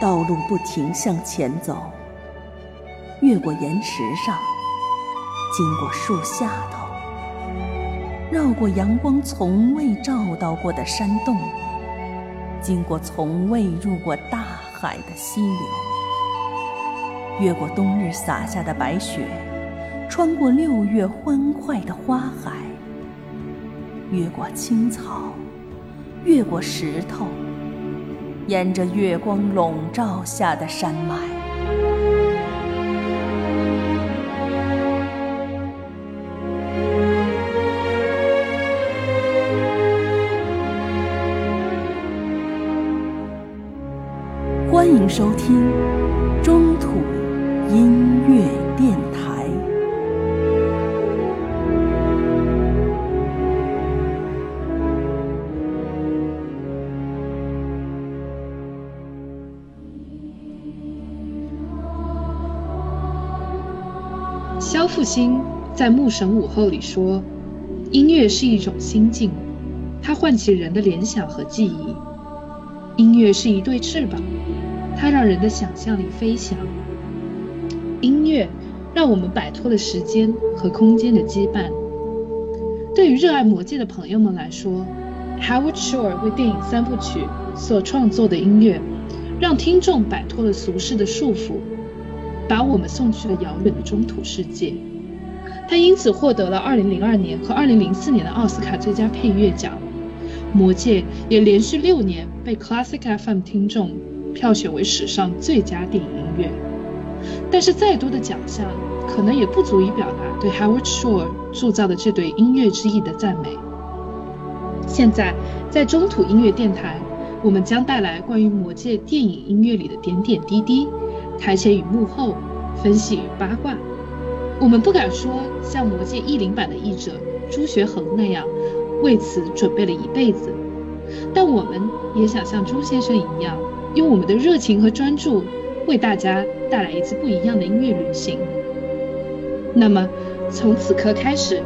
道路不停向前走，越过岩石上，经过树下头，绕过阳光从未照到过的山洞，经过从未入过大海的溪流，越过冬日洒下的白雪，穿过六月欢快的花海，越过青草，越过石头。沿着月光笼罩下的山脉，欢迎收听中土音星在《牧神午后》里说：“音乐是一种心境，它唤起人的联想和记忆。音乐是一对翅膀，它让人的想象力飞翔。音乐让我们摆脱了时间和空间的羁绊。对于热爱魔戒的朋友们来说，Howard Shore 为电影三部曲所创作的音乐，让听众摆脱了俗世的束缚。”把我们送去了遥远的中土世界。他因此获得了2002年和2004年的奥斯卡最佳配乐奖。《魔戒》也连续六年被 Classic FM 听众票选为史上最佳电影音乐。但是，再多的奖项可能也不足以表达对 Howard Shore 铸造的这对音乐之翼的赞美。现在，在中土音乐电台，我们将带来关于《魔戒》电影音乐里的点点滴滴。台前与幕后，分析与八卦，我们不敢说像《魔戒》译林版的译者朱学恒那样为此准备了一辈子，但我们也想像朱先生一样，用我们的热情和专注，为大家带来一次不一样的音乐旅行。那么，从此刻开始，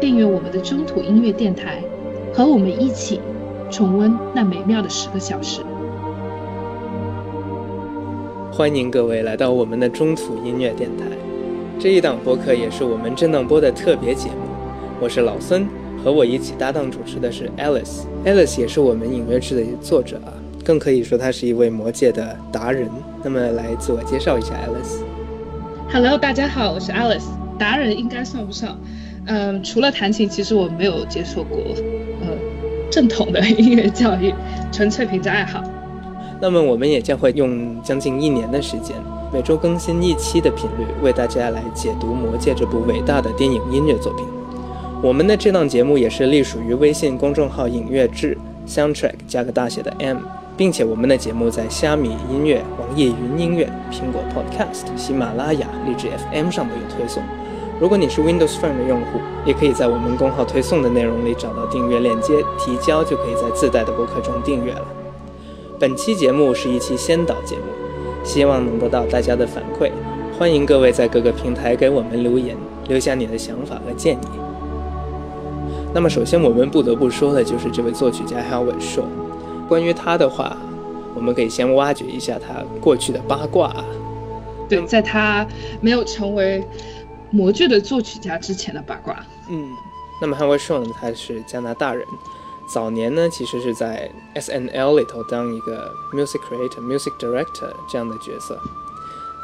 订阅我们的中土音乐电台，和我们一起重温那美妙的十个小时。欢迎各位来到我们的中土音乐电台，这一档播客也是我们震荡播的特别节目。我是老孙，和我一起搭档主持的是 Alice。Alice 也是我们影乐志的作者啊，更可以说她是一位魔界的达人。那么来自我介绍一下 Alice。Hello，大家好，我是 Alice。达人应该算不上，嗯，除了弹琴，其实我没有接受过呃正统的音乐教育，纯粹凭着爱好。那么我们也将会用将近一年的时间，每周更新一期的频率，为大家来解读《魔戒》这部伟大的电影音乐作品。我们的这档节目也是隶属于微信公众号“影乐志 ”（Soundtrack 加个大写的 M），并且我们的节目在虾米音乐、网易云音乐、苹果 Podcast、喜马拉雅、荔枝 FM 上都有推送。如果你是 Windows Phone 的用户，也可以在我们公号推送的内容里找到订阅链接，提交就可以在自带的博客中订阅了。本期节目是一期先导节目，希望能得到大家的反馈。欢迎各位在各个平台给我们留言，留下你的想法和建议。那么，首先我们不得不说的就是这位作曲家 Howard Shore。关于他的话，我们可以先挖掘一下他过去的八卦。对，在他没有成为魔剧的作曲家之前的八卦。嗯，那么 Howard Shore 呢，他是加拿大人。早年呢，其实是在 S N L 里头当一个 music creator、music director 这样的角色。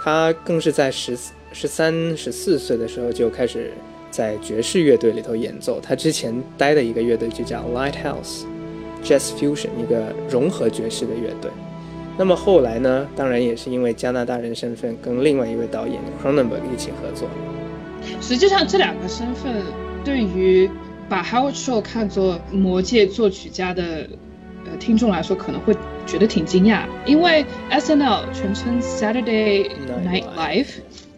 他更是在十十三、十四岁的时候就开始在爵士乐队里头演奏。他之前待的一个乐队就叫 Lighthouse Jazz Fusion，一个融合爵士的乐队。那么后来呢，当然也是因为加拿大人身份，跟另外一位导演 Cronenberg 一起合作。实际上，这两个身份对于把 Howard Shore 看作魔界作曲家的呃听众来说，可能会觉得挺惊讶，因为 S N L 全称 Saturday Night Live，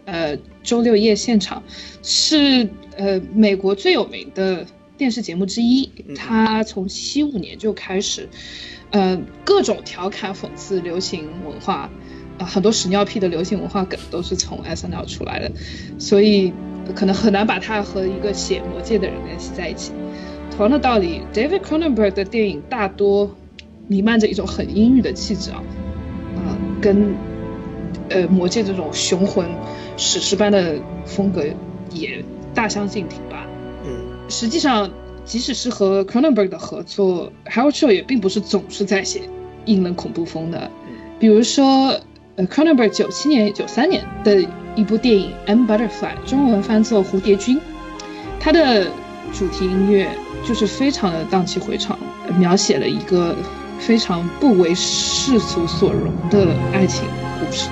呃，周六夜现场是呃美国最有名的电视节目之一。它从七五年就开始，呃，各种调侃讽刺流行文化，啊，很多屎尿屁的流行文化梗都是从 S N L 出来的，所以。可能很难把它和一个写魔戒的人联系在一起。同样的道理，David Cronenberg 的电影大多弥漫着一种很阴郁的气质啊，啊，跟呃《魔戒》这种雄浑史诗般的风格也大相径庭吧。嗯，实际上，即使是和 Cronenberg 的合作，Howard Shore 也并不是总是在写阴冷恐怖风的。比如说，呃，Cronenberg 九七年、九三年的一部电影《M Butterfly》，中文翻作《蝴蝶君》，它的主题音乐就是非常的荡气回肠，描写了一个非常不为世俗所容的爱情故事。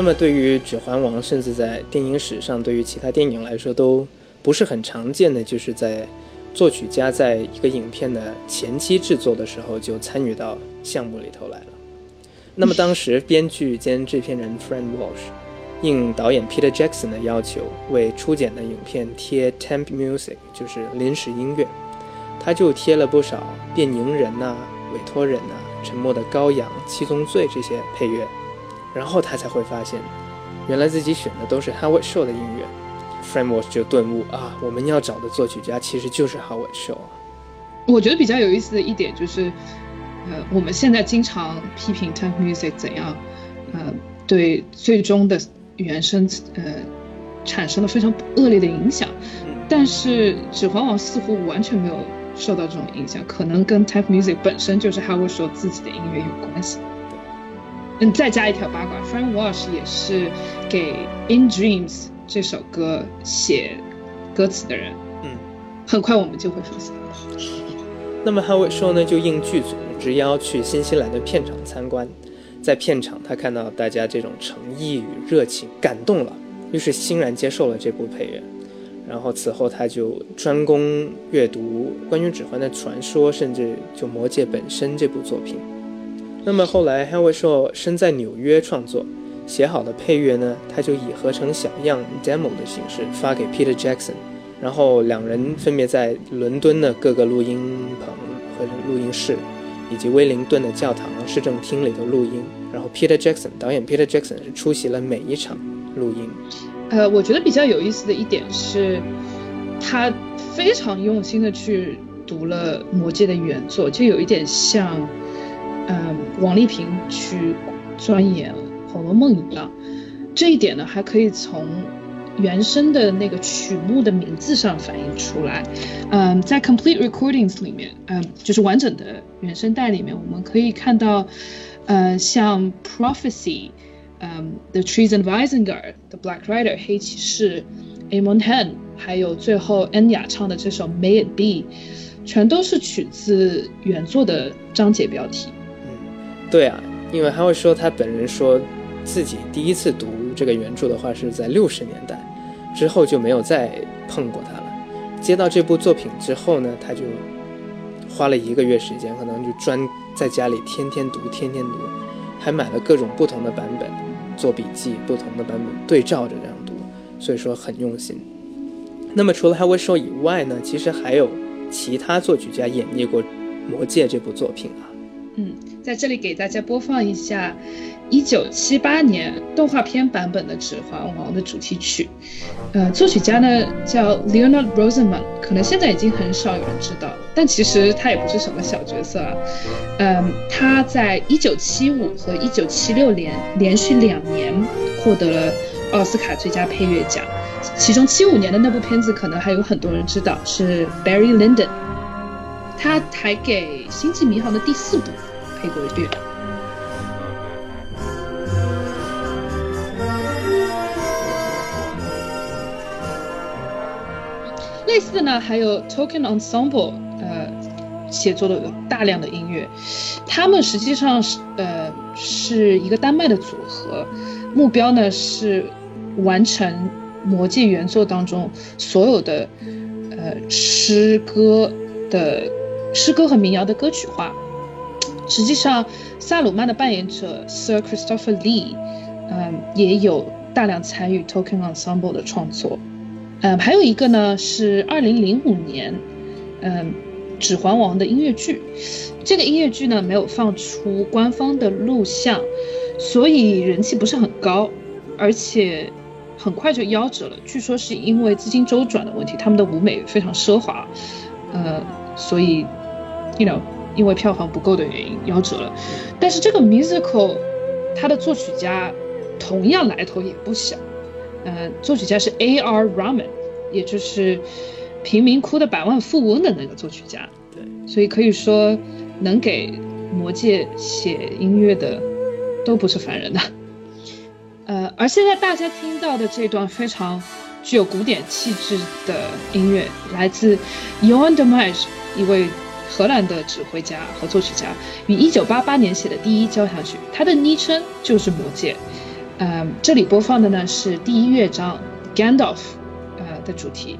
那么，对于《指环王》，甚至在电影史上，对于其他电影来说，都不是很常见的，就是在作曲家在一个影片的前期制作的时候就参与到项目里头来了。那么，当时编剧兼制片人 Frank Walsh 应导演 Peter Jackson 的要求，为初剪的影片贴 temp music，就是临时音乐，他就贴了不少变蝇人呐、委托人呐、沉默的羔羊、七宗罪这些配乐。然后他才会发现，原来自己选的都是 Howard Shore 的音乐。Walsh 就顿悟啊，我们要找的作曲家其实就是 Howard Shore。我觉得比较有意思的一点就是，呃，我们现在经常批评 temp music 怎样，呃，对最终的原声呃产生了非常恶劣的影响。但是《指环王》似乎完全没有受到这种影响，可能跟 temp music 本身就是 Howard Shore 自己的音乐有关系。嗯，再加一条八卦，Frank Walsh 也是给《In Dreams》这首歌写歌词的人。嗯，很快我们就会发现。那么 Howard Shore 呢，就应剧组之邀去新西兰的片场参观，在片场他看到大家这种诚意与热情，感动了，于是欣然接受了这部配乐。然后此后他就专攻阅读关于指环的传说，甚至就《魔戒》本身这部作品。那么后来，Howard Shore 身在纽约创作，写好的配乐呢，他就以合成小样 demo 的形式发给 Peter Jackson，然后两人分别在伦敦的各个录音棚和录音室，以及威灵顿的教堂市政厅里头录音。然后 Peter Jackson 导演 Peter Jackson 是出席了每一场录音。呃，我觉得比较有意思的一点是，他非常用心的去读了《魔戒》的原作，就有一点像。嗯，王丽萍去钻研《红楼梦》一样，这一点呢，还可以从原声的那个曲目的名字上反映出来。嗯，在 Complete Recordings 里面，嗯，就是完整的原声带里面，我们可以看到，呃，像 Prophecy，嗯，The Treason of Isengard，The Black Rider，黑骑士，Amon Hen，还有最后恩雅唱的这首 May It Be，全都是取自原作的章节标题。对啊，因为他会说他本人说自己第一次读这个原著的话是在六十年代，之后就没有再碰过它了。接到这部作品之后呢，他就花了一个月时间，可能就专在家里天天读，天天读，还买了各种不同的版本做笔记，不同的版本对照着这样读，所以说很用心。那么除了 Howard Shore 以外呢，其实还有其他作曲家演绎过《魔戒》这部作品啊。嗯，在这里给大家播放一下一九七八年动画片版本的《指环王》的主题曲。呃，作曲家呢叫 Leonard Rosenman，可能现在已经很少有人知道，但其实他也不是什么小角色啊。嗯，他在一九七五和一九七六年连续两年获得了奥斯卡最佳配乐奖，其中七五年的那部片子可能还有很多人知道，是 Barry Lyndon。他还给《星际迷航》的第四部配过乐。类似的呢，还有 Token Ensemble，呃，写作的大量的音乐。他们实际上是呃是一个丹麦的组合，目标呢是完成《魔戒》原作当中所有的呃诗歌的。诗歌和民谣的歌曲化，实际上，萨鲁曼的扮演者 Sir Christopher Lee，嗯，也有大量参与 Token Ensemble 的创作。嗯，还有一个呢是二零零五年，嗯，指环王》的音乐剧。这个音乐剧呢没有放出官方的录像，所以人气不是很高，而且很快就夭折了。据说是因为资金周转的问题，他们的舞美非常奢华，呃，所以，you know，因为票房不够的原因夭折了。但是这个 musical，它的作曲家同样来头也不小，呃，作曲家是 A.R. Rahman，也就是《贫民窟的百万富翁》的那个作曲家。对，所以可以说。能给《魔戒》写音乐的都不是凡人的，呃，而现在大家听到的这段非常具有古典气质的音乐，来自 Maj，一位荷兰的指挥家和作曲家，于一九八八年写的第一交响曲，它的昵称就是《魔戒》。呃，这里播放的呢是第一乐章 Gandalf，呃的主题。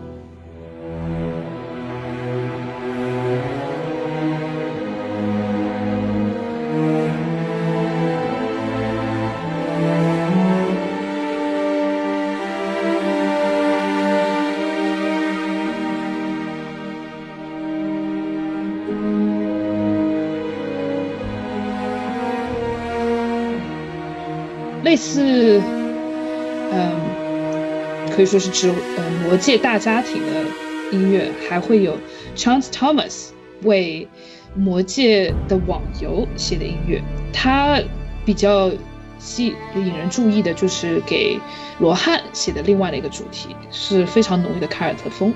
类似，嗯，可以说是指呃魔界大家庭的音乐，还会有 Chance Thomas 为魔界的网游写的音乐。他比较吸引人注意的就是给罗汉写的另外的一个主题，是非常浓郁的凯尔特风。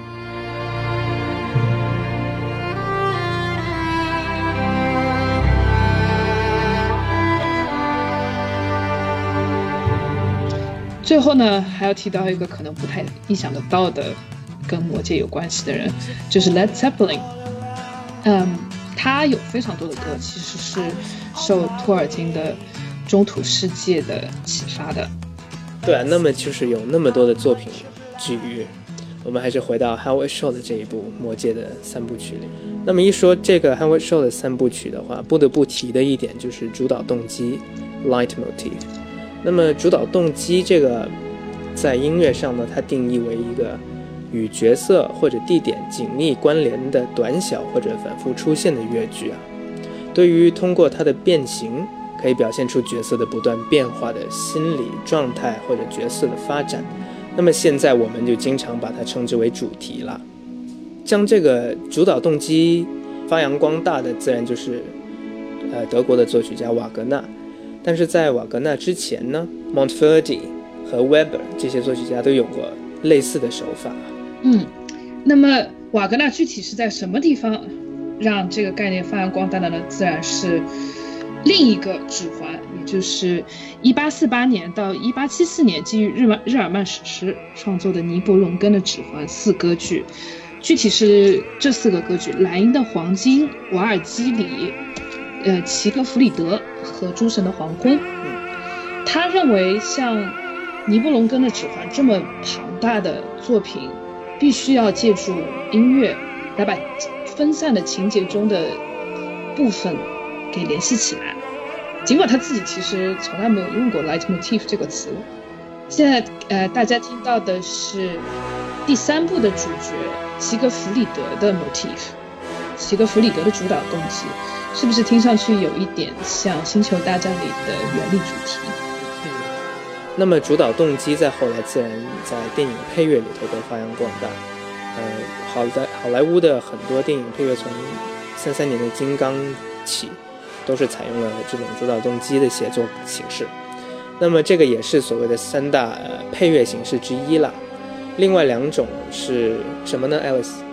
最后呢，还要提到一个可能不太意想得到的，跟魔界有关系的人，就是 Led Zeppelin。嗯，他有非常多的歌，其实是受托尔金的《中土世界》的启发的。对啊，那么就是有那么多的作品至于，我们还是回到 Howard Shore 的这一部《魔界》的三部曲里。那么一说这个 Howard Shore 的三部曲的话，不得不提的一点就是主导动机 Light Motif。那么主导动机这个，在音乐上呢，它定义为一个与角色或者地点紧密关联的短小或者反复出现的乐句啊。对于通过它的变形，可以表现出角色的不断变化的心理状态或者角色的发展。那么现在我们就经常把它称之为主题了。将这个主导动机发扬光大的，自然就是呃德国的作曲家瓦格纳。但是在瓦格纳之前呢，Montverdi 和 Weber 这些作曲家都有过类似的手法。嗯，那么瓦格纳具体是在什么地方让这个概念发扬光大的呢？自然是另一个指环，也就是1848年到1874年基于日曼日耳曼史诗创作的尼伯龙根的指环四歌剧。具体是这四个歌剧：莱茵的黄金、瓦尔基里。呃，齐格弗里德和诸神的黄昏。嗯，他认为像尼布龙根的指环这么庞大的作品，必须要借助音乐来把分散的情节中的部分给联系起来。尽管他自己其实从来没有用过 leitmotif 这个词。现在呃，大家听到的是第三部的主角齐格弗里德的 motif，齐格弗里德的主导动机。是不是听上去有一点像《星球大战》里的原力主题？嗯，那么主导动机在后来自然在电影配乐里头都发扬光大。呃，好在好莱坞的很多电影配乐从三三年的《金刚》起，都是采用了这种主导动机的写作形式。那么这个也是所谓的三大配乐形式之一了。另外两种是什么呢，Alice？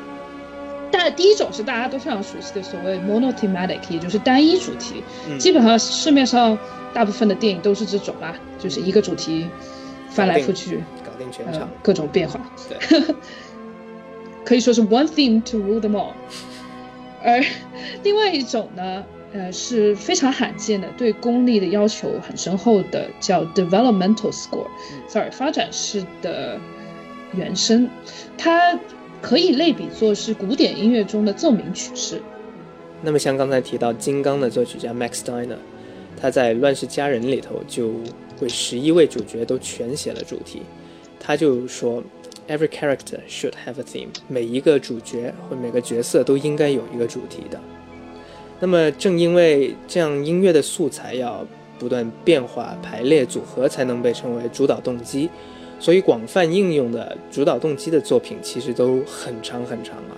但第一种是大家都非常熟悉的所谓 monothematic，也就是单一主题。基本上市面上大部分的电影都是这种啦，就是一个主题翻来覆去，搞定全场，各种变化。对，可以说是 one theme to rule them all。而另外一种呢，呃，是非常罕见的，对功力的要求很深厚的，叫 developmental score，sorry，发展式的原声，它。可以类比作是古典音乐中的奏鸣曲式。那么像刚才提到《金刚》的作曲家 Max Steiner，他在《乱世佳人》里头就为十一位主角都全写了主题。他就说，Every character should have a theme，每一个主角或每个角色都应该有一个主题的。那么正因为这样，音乐的素材要不断变化、排列组合，才能被称为主导动机。所以广泛应用的主导动机的作品其实都很长很长啊，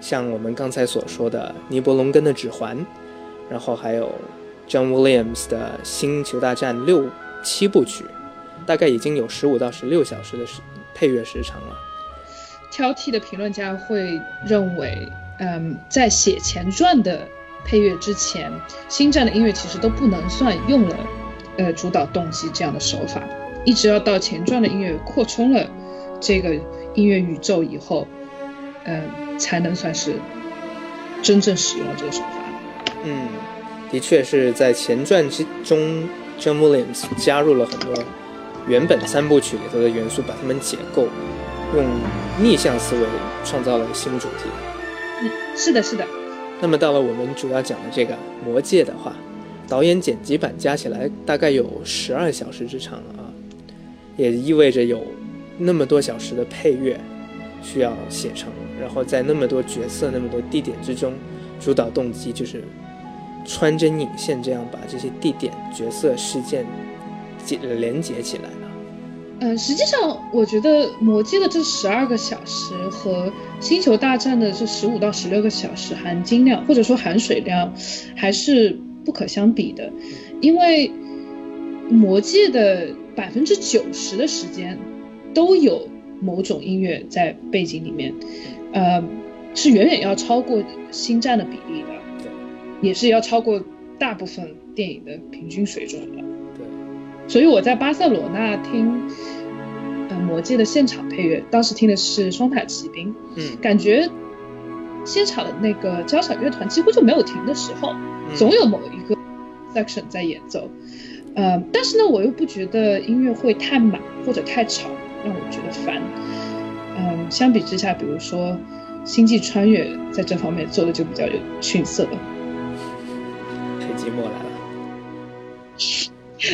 像我们刚才所说的尼伯龙根的《指环》，然后还有 John Williams 的《星球大战》六七部曲，大概已经有十五到十六小时的时配乐时长了。挑剔的评论家会认为，嗯，在写前传的配乐之前，《星战》的音乐其实都不能算用了，呃，主导动机这样的手法。一直要到前传的音乐扩充了这个音乐宇宙以后，嗯，才能算是真正使用了这个手法。嗯，的确是在前传之中，John Williams 加入了很多原本三部曲里头的元素，把它们解构，用逆向思维创造了新主题。嗯，是的，是的。那么到了我们主要讲的这个《魔戒》的话，导演剪辑版加起来大概有十二小时之长了啊。也意味着有那么多小时的配乐需要写成，然后在那么多角色、那么多地点之中，主导动机就是穿针引线，这样把这些地点、角色、事件结连接起来了。嗯，实际上我觉得《魔戒》的这十二个小时和《星球大战》的这十五到十六个小时含金量或者说含水量还是不可相比的，因为《魔戒》的。百分之九十的时间都有某种音乐在背景里面，呃，是远远要超过星战的比例的，也是要超过大部分电影的平均水准的。对，所以我在巴塞罗那听呃魔戒的现场配乐，当时听的是双塔奇兵，嗯，感觉现场的那个交响乐团几乎就没有停的时候，总有某一个 section 在演奏。呃，但是呢，我又不觉得音乐会太满或者太吵，让我觉得烦。嗯，相比之下，比如说《星际穿越》在这方面做的就比较有逊色了。黑寂寞来了。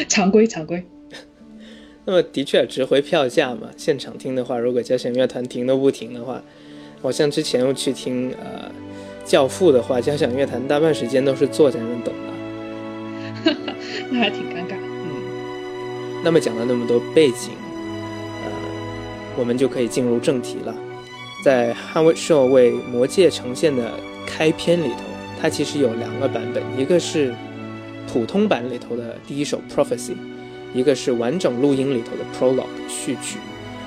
常规常规。那么的确值回票价嘛。现场听的话，如果交响乐团停都不停的话，我像之前我去听呃《教父》的话，交响乐团大半时间都是坐在那等的。那还挺尴尬。那么讲了那么多背景，呃，我们就可以进入正题了。在捍卫者为《魔戒》呈现的开篇里头，它其实有两个版本，一个是普通版里头的第一首 Prophecy，一个是完整录音里头的 Prologue 序曲。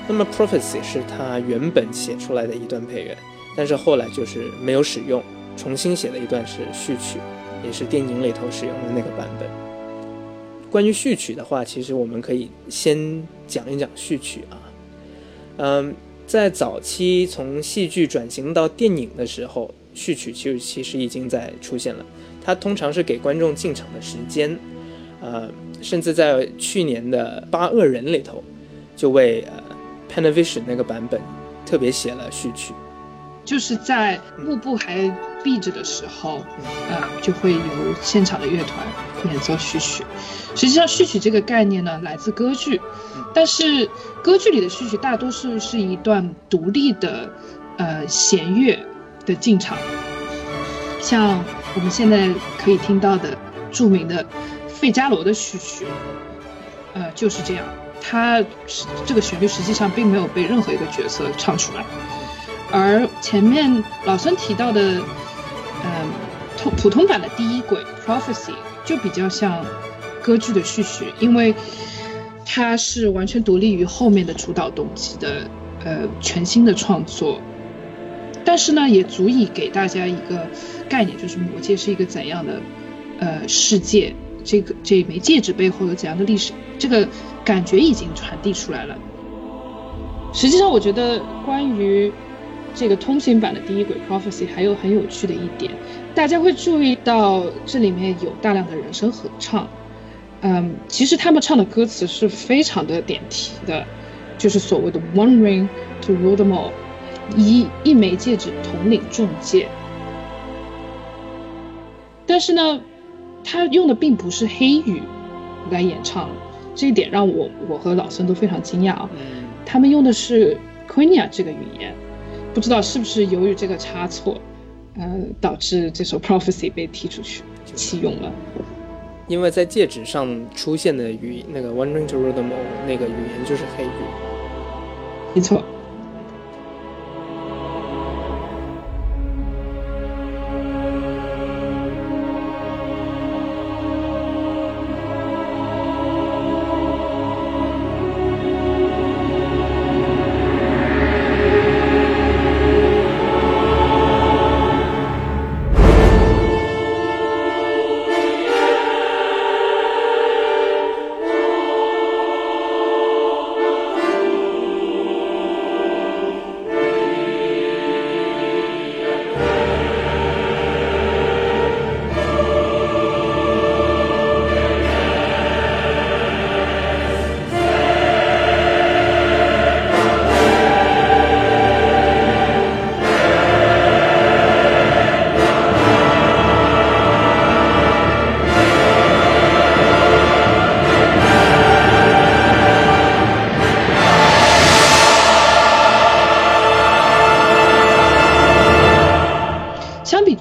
那么 Prophecy 是他原本写出来的一段配乐，但是后来就是没有使用，重新写的一段是序曲。也是电影里头使用的那个版本。关于序曲的话，其实我们可以先讲一讲序曲啊。嗯，在早期从戏剧转型到电影的时候，序曲就其实已经在出现了。它通常是给观众进场的时间，呃，甚至在去年的《八恶人》里头，就为呃 Panavision 那个版本特别写了序曲。就是在幕布还闭着的时候，呃，就会由现场的乐团演奏序曲。实际上，序曲这个概念呢，来自歌剧，但是歌剧里的序曲大多数是一段独立的，呃，弦乐的进场。像我们现在可以听到的著名的费加罗的序曲，呃，就是这样。它这个旋律实际上并没有被任何一个角色唱出来。而前面老孙提到的，嗯，通普通版的第一轨 Prophecy 就比较像歌剧的序曲，因为它是完全独立于后面的主导动机的，呃，全新的创作。但是呢，也足以给大家一个概念，就是魔戒是一个怎样的呃世界，这个这枚戒指背后有怎样的历史，这个感觉已经传递出来了。实际上，我觉得关于这个通行版的第一轨 Prophecy 还有很有趣的一点，大家会注意到这里面有大量的人声合唱。嗯，其实他们唱的歌词是非常的点题的，就是所谓的 One ring to rule them all，一一枚戒指统领众戒。但是呢，他用的并不是黑语来演唱，这一点让我我和老孙都非常惊讶啊。他们用的是 Quenya 这个语言。不知道是不是由于这个差错，呃，导致这首 Prophecy 被踢出去弃用了。因为在戒指上出现的语那个 Wandering to the Moon 那个语言就是黑语。没错。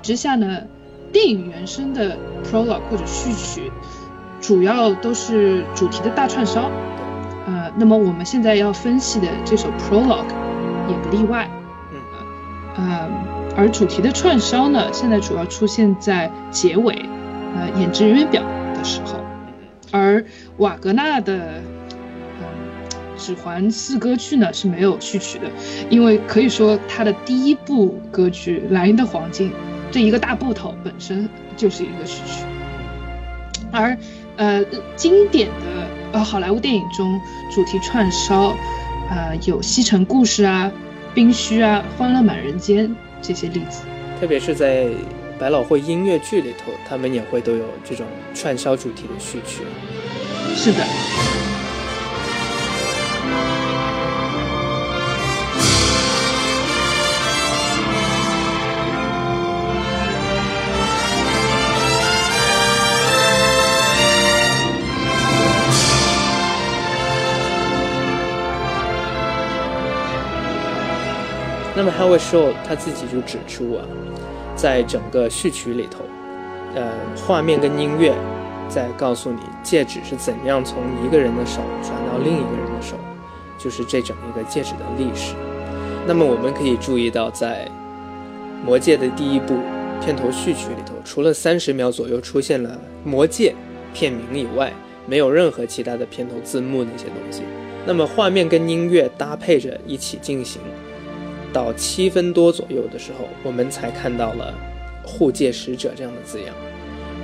之下呢，电影原声的 prologue 或者序曲，主要都是主题的大串烧。呃，那么我们现在要分析的这首 prologue 也不例外。嗯呃，而主题的串烧呢，现在主要出现在结尾，呃，演职人员表的时候。而瓦格纳的《指环四歌剧》呢是没有序曲的，因为可以说他的第一部歌剧《莱茵的黄金》。这一个大部头本身就是一个序曲，而呃经典的呃好莱坞电影中主题串烧，呃有《西城故事》啊、《冰须》啊、《欢乐满人间》这些例子，特别是在百老汇音乐剧里头，他们也会都有这种串烧主题的序曲。是的。那么 Howard Shaw 他自己就指出啊，在整个序曲里头，呃，画面跟音乐在告诉你戒指是怎样从一个人的手传到另一个人的手，就是这整一个戒指的历史。那么我们可以注意到，在《魔戒》的第一部片头序曲里头，除了三十秒左右出现了《魔戒》片名以外，没有任何其他的片头字幕那些东西。那么画面跟音乐搭配着一起进行。到七分多左右的时候，我们才看到了“护戒使者”这样的字样。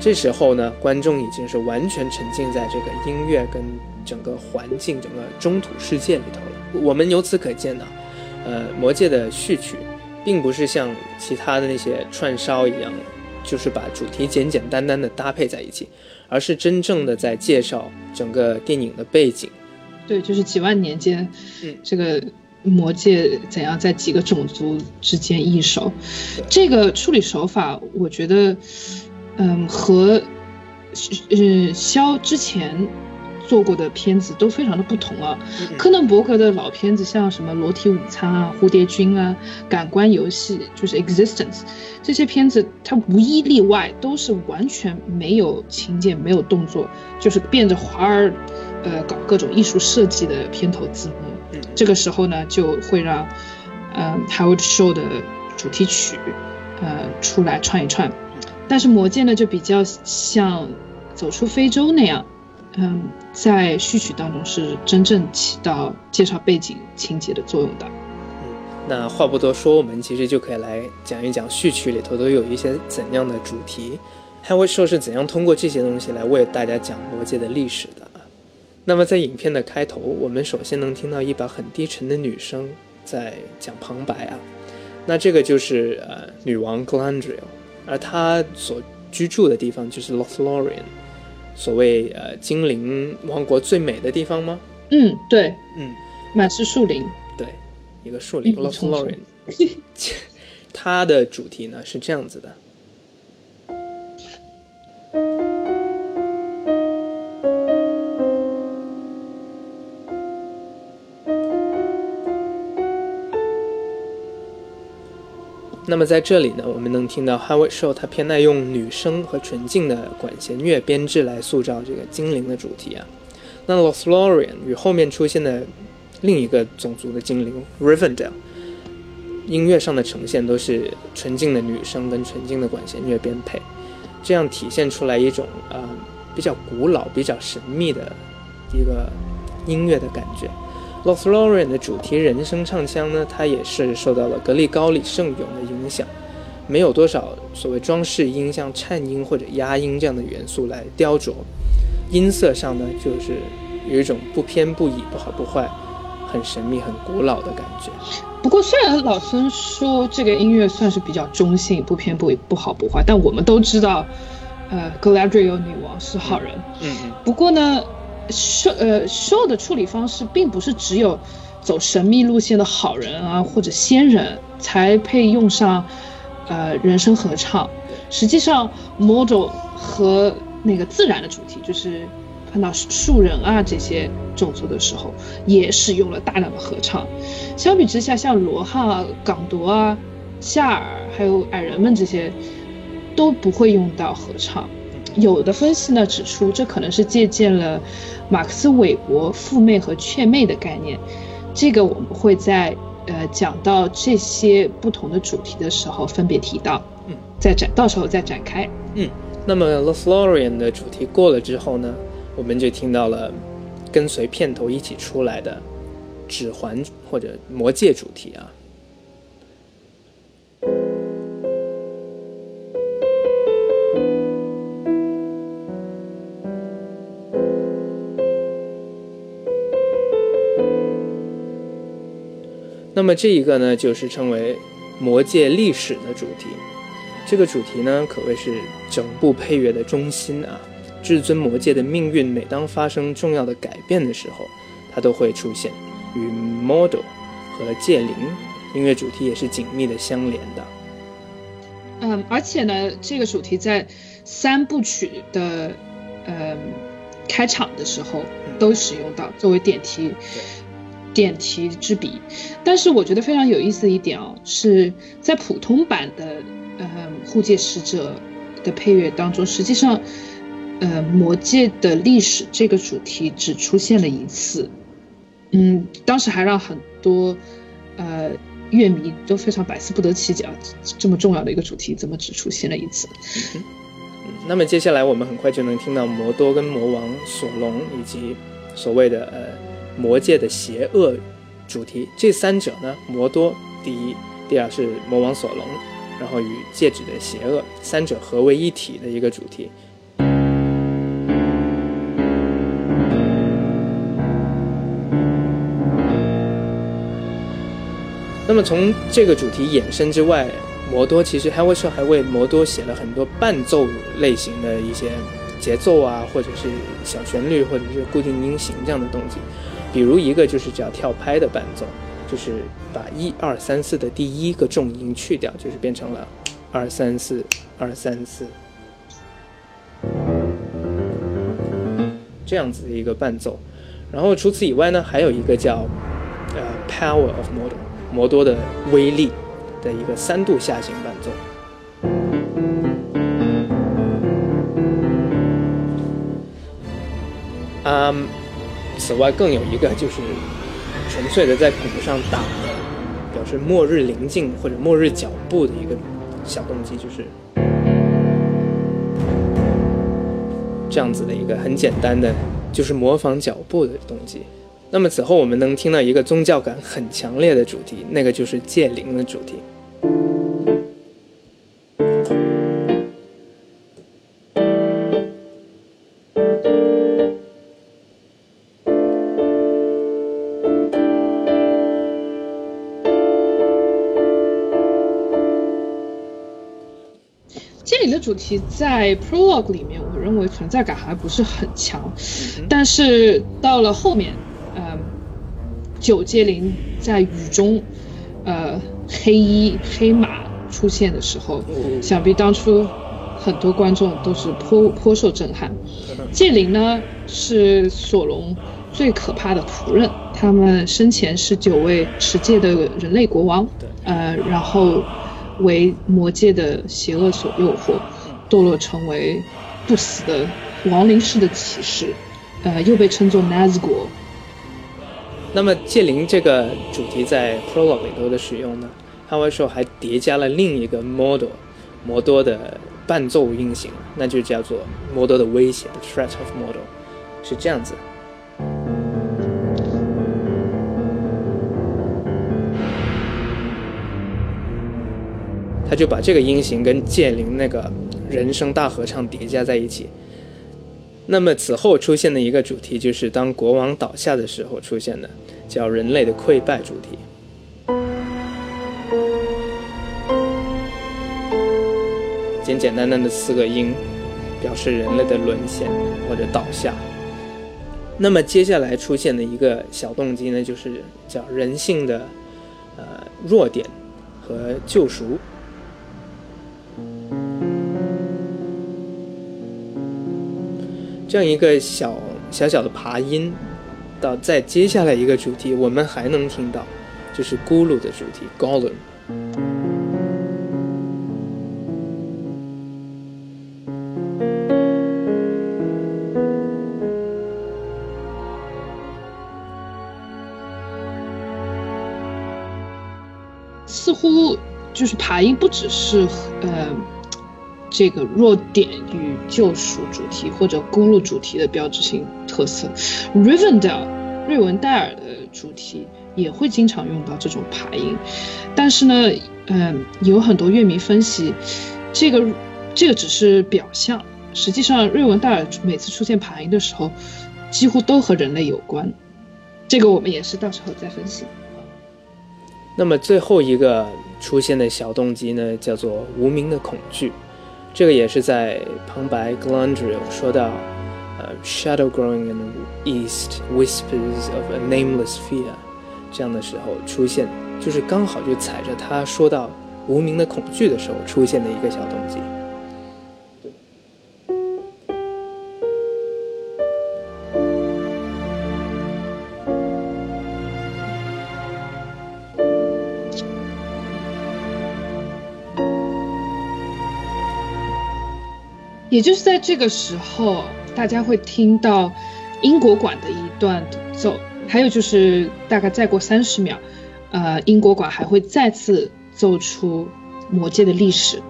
这时候呢，观众已经是完全沉浸在这个音乐跟整个环境、整个中土世界里头了。我们由此可见呢，呃，《魔戒》的序曲，并不是像其他的那些串烧一样，就是把主题简简单单的搭配在一起，而是真正的在介绍整个电影的背景。对，就是几万年间，嗯，这个。魔界怎样在几个种族之间易手？这个处理手法，我觉得，嗯，和，嗯，肖之前做过的片子都非常的不同啊。柯南伯格的老片子，像什么《裸体午餐》啊、《蝴蝶君》啊、《感官游戏》就是《Existence》这些片子，它无一例外都是完全没有情节、没有动作，就是变着花儿，呃，搞各种艺术设计的片头字幕。嗯这个时候呢，就会让，嗯，Howard Show 的主题曲，呃，出来串一串。但是魔戒呢，就比较像走出非洲那样，嗯，在序曲当中是真正起到介绍背景情节的作用的。嗯，那话不多说，我们其实就可以来讲一讲序曲里头都有一些怎样的主题，Howard Show 是怎样通过这些东西来为大家讲魔戒的历史的。那么在影片的开头，我们首先能听到一把很低沉的女声在讲旁白啊，那这个就是呃女王 Glandriel，而她所居住的地方就是 Lothlorien，所谓呃精灵王国最美的地方吗？嗯，对，嗯，满是树林，对，一个树林 Lothlorien，它的主题呢是这样子的。那么在这里呢，我们能听到 Howard Shaw 他偏爱用女声和纯净的管弦乐编制来塑造这个精灵的主题啊。那 Lothlorien 与后面出现的另一个种族的精灵 Rivendell，音乐上的呈现都是纯净的女声跟纯净的管弦乐编配，这样体现出来一种呃比较古老、比较神秘的一个音乐的感觉。Lothlorien 的主题人声唱腔呢，它也是受到了格力高里圣咏的影响，没有多少所谓装饰音，像颤音或者压音这样的元素来雕琢。音色上呢，就是有一种不偏不倚、不好不坏、很神秘、很古老的感觉。不过，虽然老孙说这个音乐算是比较中性、不偏不倚、不好不坏，但我们都知道，呃，Galadriel 女王是好人。嗯嗯。不过呢。受呃 show 的处理方式并不是只有走神秘路线的好人啊或者仙人才配用上呃人声合唱，实际上 model 和那个自然的主题，就是碰到树人啊这些种族的时候，也使用了大量的合唱。相比之下，像罗汉啊、港铎啊、夏尔还有矮人们这些都不会用到合唱。有的分析呢指出，这可能是借鉴了马克思韦伯父妹和雀妹的概念。这个我们会在呃讲到这些不同的主题的时候分别提到，嗯，再展到时候再展开。嗯，那么 l o s l o r i a n 的主题过了之后呢，我们就听到了跟随片头一起出来的指环或者魔戒主题啊。那么这一个呢，就是称为魔界历史的主题。这个主题呢，可谓是整部配乐的中心啊。至尊魔界的命运，每当发生重要的改变的时候，它都会出现，与 Model 和戒灵音乐主题也是紧密的相连的。嗯，而且呢，这个主题在三部曲的呃开场的时候都使用到，作为点题。点题之笔，但是我觉得非常有意思的一点哦，是在普通版的呃护戒使者的配乐当中，实际上，呃魔界的历史这个主题只出现了一次，嗯，当时还让很多呃乐迷都非常百思不得其解啊，这么重要的一个主题怎么只出现了一次？那么接下来我们很快就能听到魔多跟魔王索隆以及所谓的呃。魔界的邪恶主题，这三者呢，魔多第一，第二是魔王索隆，然后与戒指的邪恶三者合为一体的一个主题。那么从这个主题衍生之外，魔多其实 h 会 w 还为魔多写了很多伴奏类型的一些节奏啊，或者是小旋律，或者是固定音型这样的动机。比如一个就是叫跳拍的伴奏，就是把一二三四的第一个重音去掉，就是变成了二三四二三四这样子的一个伴奏。然后除此以外呢，还有一个叫呃 Power of Model 摩多的威力的一个三度下行伴奏。嗯。此外，更有一个就是纯粹的在鼓上打的，表示末日临近或者末日脚步的一个小动机，就是这样子的一个很简单的，就是模仿脚步的动机。那么此后我们能听到一个宗教感很强烈的主题，那个就是戒灵的主题。主题在 prologue 里面，我认为存在感还不是很强，但是到了后面，呃，九戒灵在雨中，呃，黑衣黑马出现的时候，想必当初很多观众都是颇颇受震撼。戒灵呢是索隆最可怕的仆人，他们生前是九位持戒的人类国王，呃，然后。为魔界的邪恶所诱惑，堕落成为不死的亡灵式的骑士，呃，又被称作 Nazgul。那么戒灵这个主题在 Prologue 里头的使用呢，汉威说还叠加了另一个 model 摩多的伴奏音型，那就叫做摩多的威胁 （Threat of Mordo），是这样子。他就把这个音型跟剑灵那个人声大合唱叠加在一起。那么此后出现的一个主题，就是当国王倒下的时候出现的，叫人类的溃败主题。简简单单的四个音，表示人类的沦陷或者倒下。那么接下来出现的一个小动机呢，就是叫人性的呃弱点和救赎。这样一个小小小的爬音，到在接下来一个主题，我们还能听到，就是咕噜的主题 Gollum。似乎就是爬音不只是呃。这个弱点与救赎主题或者公路主题的标志性特色，Rivendell 瑞文戴尔的主题也会经常用到这种爬音，但是呢，嗯，有很多乐迷分析，这个这个只是表象，实际上瑞文戴尔每次出现爬音的时候，几乎都和人类有关，这个我们也是到时候再分析。那么最后一个出现的小动机呢，叫做无名的恐惧。这个也是在旁白 Glandriel 说到，呃，shadow growing in the east whispers of a nameless fear，这样的时候出现，就是刚好就踩着他说到无名的恐惧的时候出现的一个小动机。也就是在这个时候，大家会听到英国馆的一段独奏，还有就是大概再过三十秒，呃，英国馆还会再次奏出魔界的历史。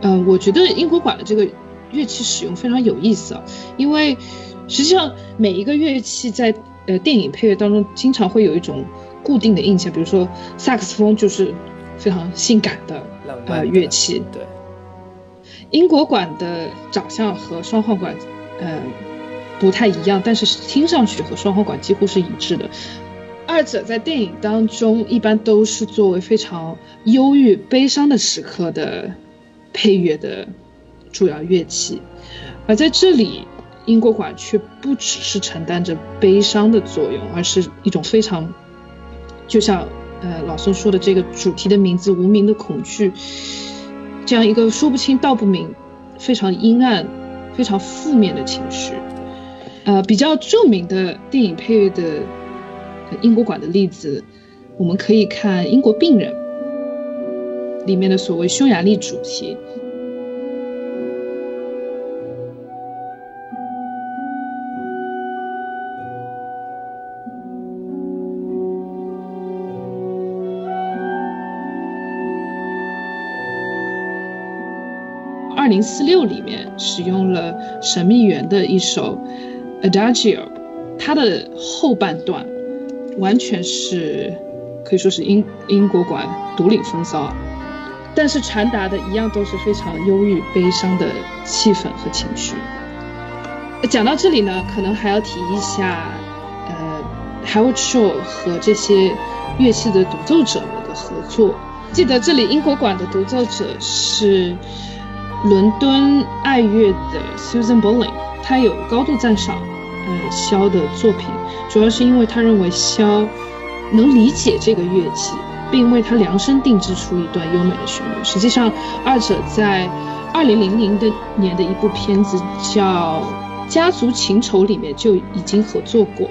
嗯，我觉得英国馆的这个乐器使用非常有意思啊，因为实际上每一个乐器在呃电影配乐当中经常会有一种固定的印象，比如说萨克斯风就是非常性感的呃乐器，对。英国馆的长相和双簧管，呃，不太一样，但是听上去和双簧管几乎是一致的。二者在电影当中一般都是作为非常忧郁、悲伤的时刻的配乐的主要乐器，而在这里，英国馆却不只是承担着悲伤的作用，而是一种非常，就像呃老孙说的这个主题的名字“无名的恐惧”。这样一个说不清道不明、非常阴暗、非常负面的情绪，呃，比较著名的电影配乐的英国馆的例子，我们可以看《英国病人》里面的所谓匈牙利主题。二零四六里面使用了《神秘园》的一首 Adagio，它的后半段完全是可以说是英英国馆独领风骚，但是传达的一样都是非常忧郁悲伤的气氛和情绪。讲到这里呢，可能还要提一下，呃，Howard Shaw 和这些乐器的独奏者们的合作。记得这里英国馆的独奏者是。伦敦爱乐的 Susan Bolling，他有高度赞赏，呃，肖的作品，主要是因为他认为肖能理解这个乐器，并为他量身定制出一段优美的旋律。实际上，二者在二零零零的年的一部片子叫《家族情仇》里面就已经合作过。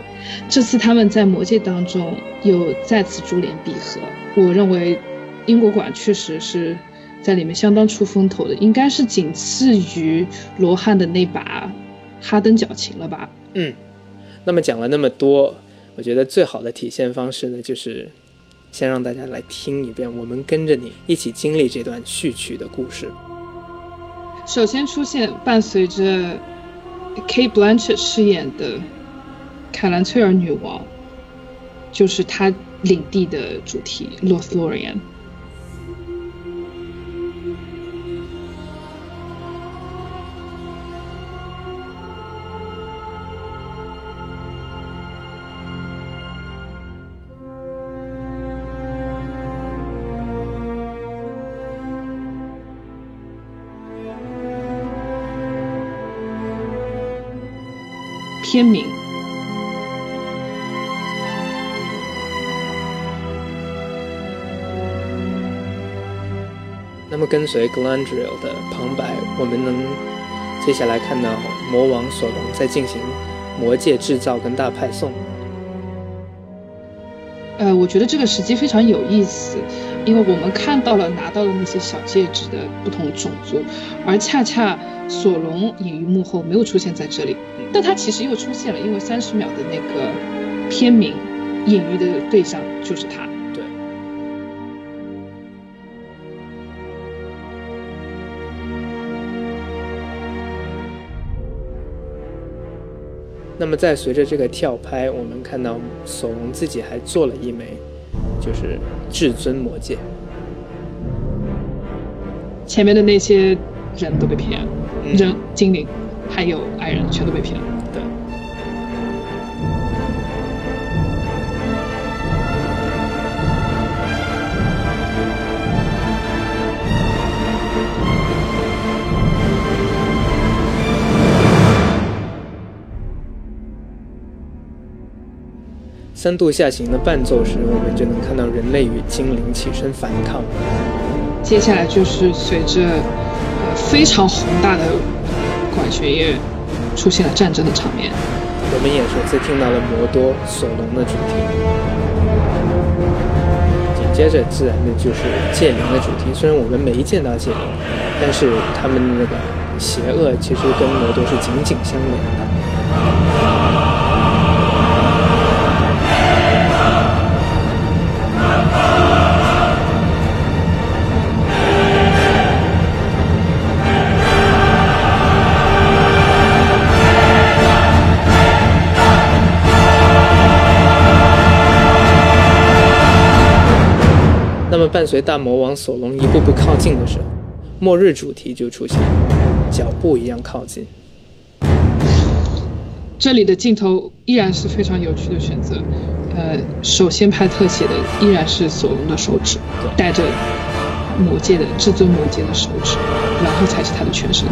这次他们在《魔戒》当中又再次珠联璧合。我认为英国馆确实是。在里面相当出风头的，应该是仅次于罗汉的那把哈登角琴了吧？嗯，那么讲了那么多，我觉得最好的体现方式呢，就是先让大家来听一遍，我们跟着你一起经历这段序曲的故事。首先出现伴随着 Kate Blanchett 饰演的凯兰崔尔女王，就是她领地的主题 Lothlorien。天明。那么，跟随 Glandriel 的旁白，我们能接下来看到魔王索隆在进行魔戒制造跟大派送。呃，我觉得这个时机非常有意思，因为我们看到了拿到了那些小戒指的不同种族，而恰恰索隆隐于幕后，没有出现在这里。但他其实又出现了，因为三十秒的那个片名隐喻的对象就是他。对。那么，在随着这个跳拍，我们看到索隆自己还做了一枚，就是至尊魔戒。前面的那些人都被骗了，人、精灵。还有爱人全都被骗了。三度下行的伴奏时，我们就能看到人类与精灵起身反抗。接下来就是随着呃非常宏大的。管弦乐出现了战争的场面，我们也首次听到了摩多索隆的主题。紧接着自然的就是剑灵的主题。虽然我们没见到剑灵，但是他们那个邪恶其实跟摩多是紧紧相连的。伴随大魔王索隆一步步靠近的时候，末日主题就出现，脚步一样靠近。这里的镜头依然是非常有趣的选择。呃，首先拍特写的依然是索隆的手指，带着魔戒的至尊魔戒的手指，然后才是他的全身。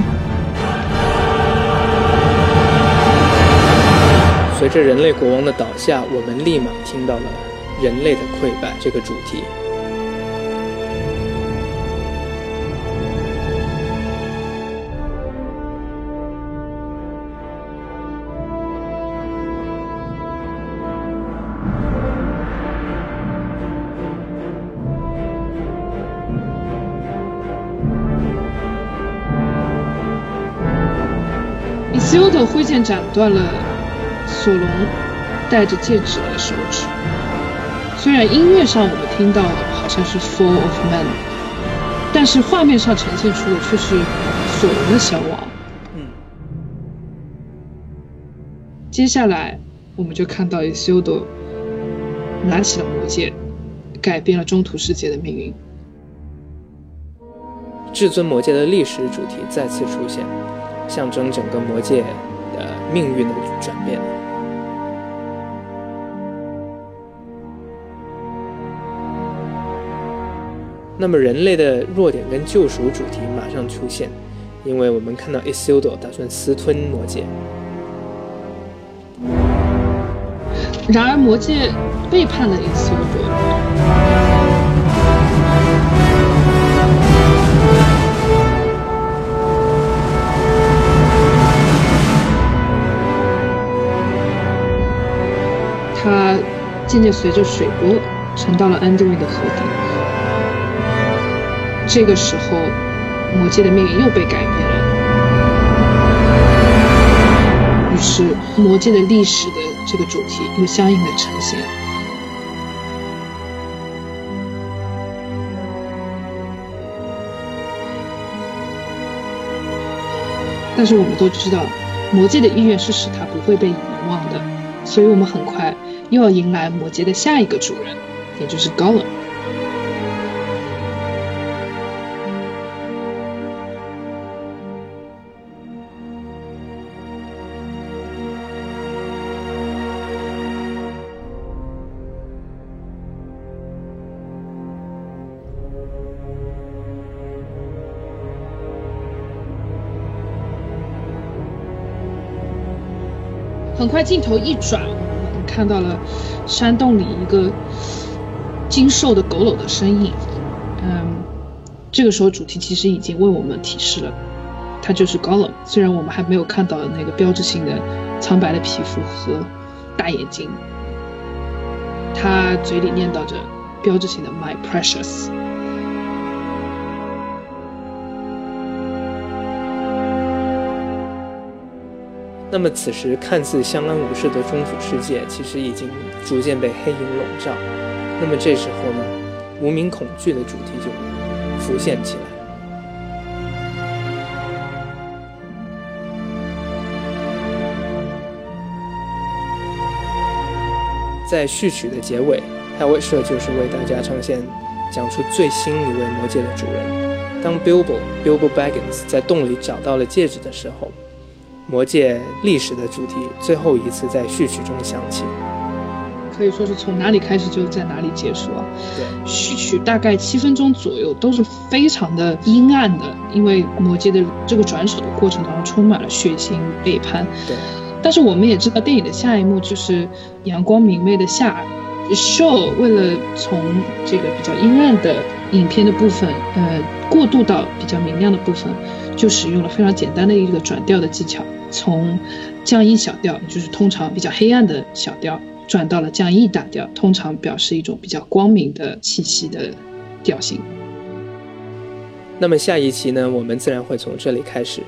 随着人类国王的倒下，我们立马听到了人类的溃败这个主题。剑斩断了索隆戴着戒指的手指。虽然音乐上我们听到的好像是《Fall of Man》，但是画面上呈现出的却是索隆的消亡。嗯。接下来我们就看到伊修多拿起了魔戒，改变了中土世界的命运。至尊魔戒的历史主题再次出现。象征整个魔界的命运的转变。那么，人类的弱点跟救赎主题马上出现，因为我们看到 Isildur 打算私吞魔戒。然而，魔戒背叛了 Isildur。渐渐随着水波沉到了安德瑞的河底，这个时候，魔戒的命运又被改变了。于是，魔戒的历史的这个主题又相应的呈现。但是我们都知道，魔戒的意愿是使它不会被遗忘的，所以我们很快又要迎来魔戒的下一个主人，也就是高冷。很快镜头一转，看到了山洞里一个精瘦的狗偻的身影。嗯，这个时候主题其实已经为我们提示了，他就是高冷。虽然我们还没有看到那个标志性的苍白的皮肤和大眼睛，他嘴里念叨着标志性的 “My precious”。那么，此时看似相安无事的中土世界，其实已经逐渐被黑影笼罩。那么这时候呢，无名恐惧的主题就浮现起来。在序曲的结尾，海卫社就是为大家呈现讲出最新一位魔戒的主人。当 Bilbo Bilbo Baggins 在洞里找到了戒指的时候。魔戒历史的主题最后一次在序曲中响起，可以说是从哪里开始就在哪里结束啊。对，序曲大概七分钟左右都是非常的阴暗的，因为魔界的这个转手的过程当中充满了血腥背叛。对，但是我们也知道电影的下一幕就是阳光明媚的夏。Show 为了从这个比较阴暗的影片的部分，呃，过渡到比较明亮的部分，就使用了非常简单的一个转调的技巧，从降 E 小调，就是通常比较黑暗的小调，转到了降 E 大调，通常表示一种比较光明的气息的调性。那么下一期呢，我们自然会从这里开始，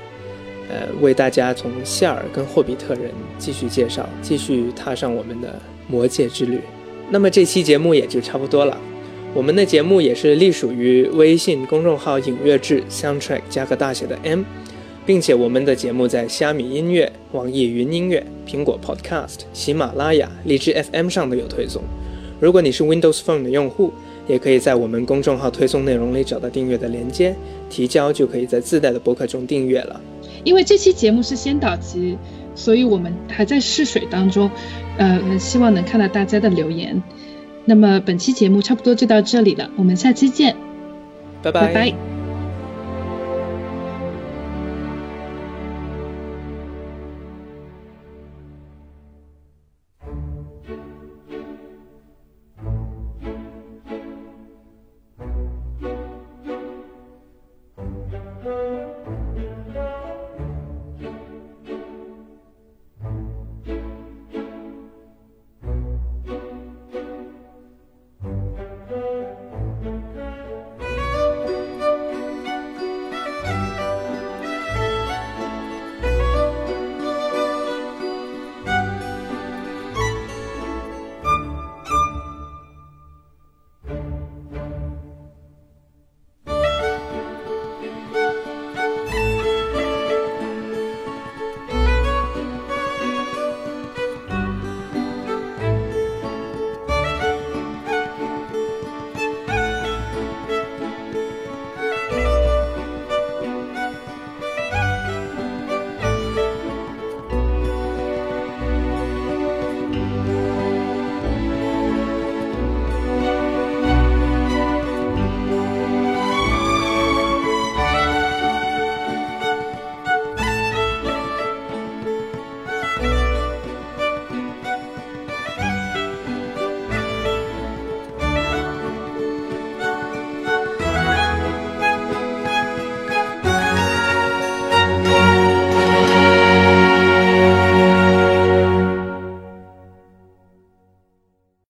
呃，为大家从谢尔跟霍比特人继续介绍，继续踏上我们的魔戒之旅。那么这期节目也就差不多了。我们的节目也是隶属于微信公众号“影乐志 ”（Soundtrack 加个大写的 M），并且我们的节目在虾米音乐、网易云音乐、苹果 Podcast、喜马拉雅、荔枝 FM 上都有推送。如果你是 Windows Phone 的用户，也可以在我们公众号推送内容里找到订阅的链接，提交就可以在自带的博客中订阅了。因为这期节目是先导集。所以我们还在试水当中，呃，希望能看到大家的留言。那么本期节目差不多就到这里了，我们下期见，拜拜拜。